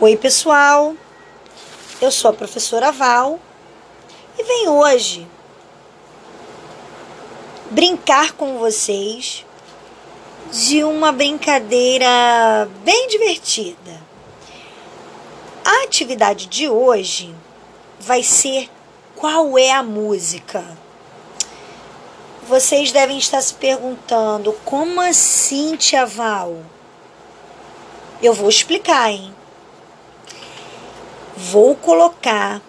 Oi, pessoal. Eu sou a professora Val e venho hoje brincar com vocês de uma brincadeira bem divertida. A atividade de hoje vai ser qual é a música? Vocês devem estar se perguntando, como assim, Tia Val? Eu vou explicar, hein? Vou colocar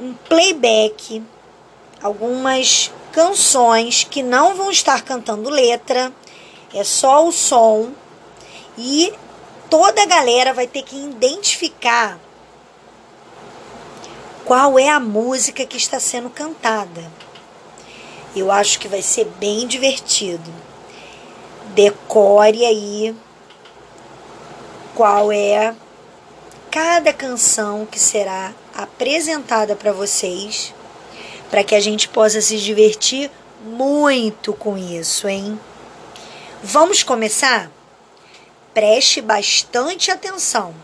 um playback, algumas canções que não vão estar cantando letra, é só o som e toda a galera vai ter que identificar qual é a música que está sendo cantada. Eu acho que vai ser bem divertido. Decore aí qual é cada canção que será apresentada para vocês, para que a gente possa se divertir muito com isso, hein? Vamos começar? Preste bastante atenção.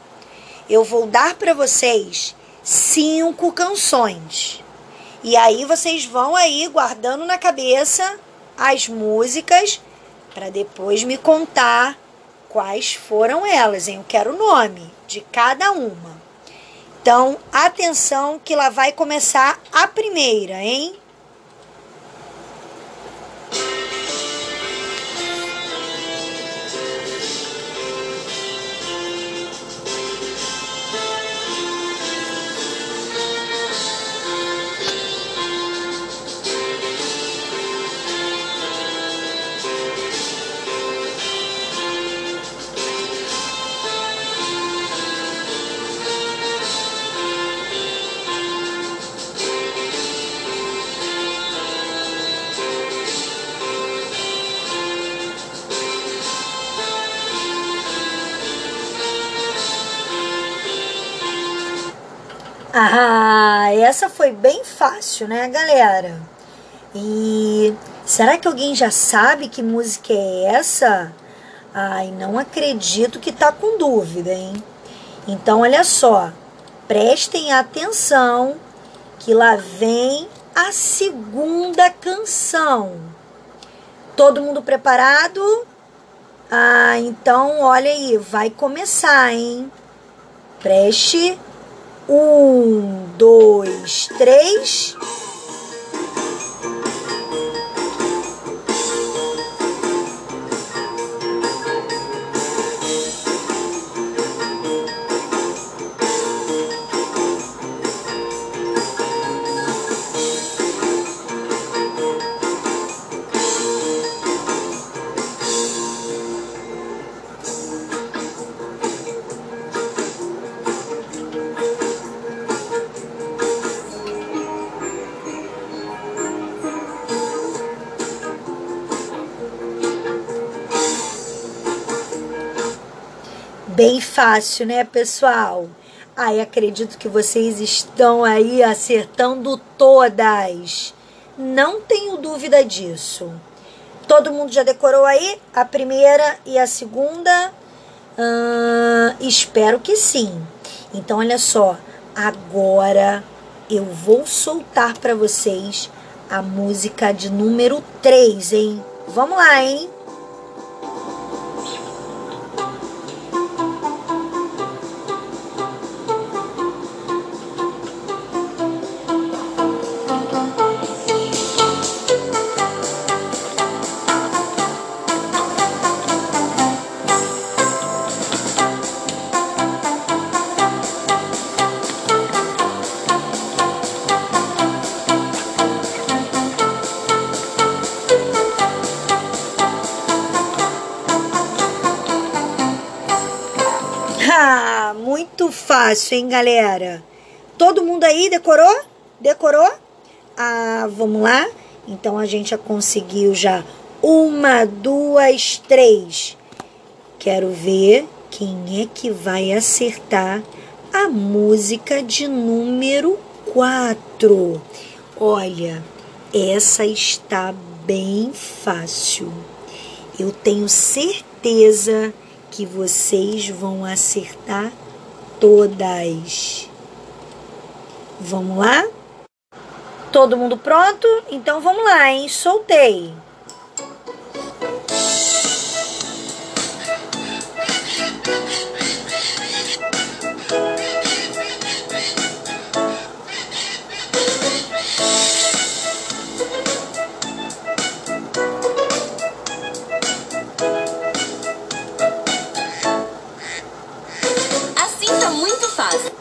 Eu vou dar para vocês cinco canções. E aí vocês vão aí guardando na cabeça as músicas para depois me contar quais foram elas, hein? Eu quero o nome de cada uma. Então, atenção que lá vai começar a primeira, hein? Ah, essa foi bem fácil, né, galera? E será que alguém já sabe que música é essa? Ai, não acredito que tá com dúvida, hein? Então, olha só, prestem atenção que lá vem a segunda canção. Todo mundo preparado? Ah, então olha aí, vai começar, hein? Preste um, dois, três. Bem fácil, né, pessoal? Ai, acredito que vocês estão aí acertando todas. Não tenho dúvida disso. Todo mundo já decorou aí a primeira e a segunda? Uh, espero que sim. Então, olha só. Agora eu vou soltar para vocês a música de número 3, hein? Vamos lá, hein? Muito fácil, hein, galera? Todo mundo aí decorou? Decorou? Ah, vamos lá? Então a gente já conseguiu já uma, duas, três. Quero ver quem é que vai acertar a música de número quatro. Olha, essa está bem fácil. Eu tenho certeza que vocês vão acertar todas. Vamos lá? Todo mundo pronto? Então vamos lá, hein? Soltei. Muito fácil.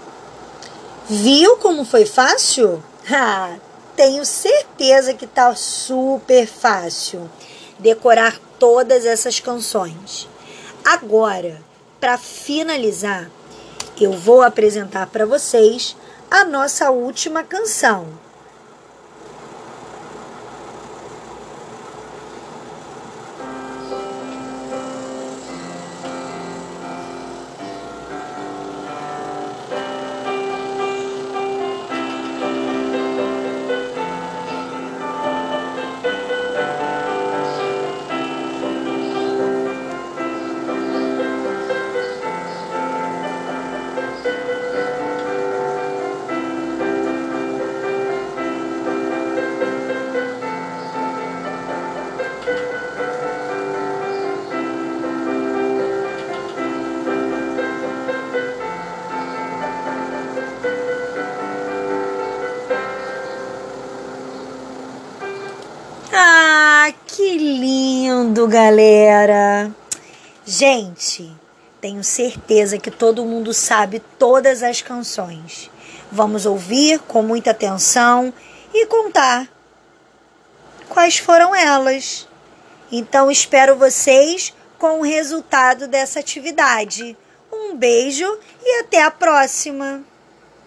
Viu como foi fácil? Ah, tenho certeza que tá super fácil decorar todas essas canções. Agora, para finalizar, eu vou apresentar para vocês a nossa última canção. Ah, que lindo, galera! Gente, tenho certeza que todo mundo sabe todas as canções. Vamos ouvir com muita atenção e contar quais foram elas. Então, espero vocês com o resultado dessa atividade. Um beijo e até a próxima!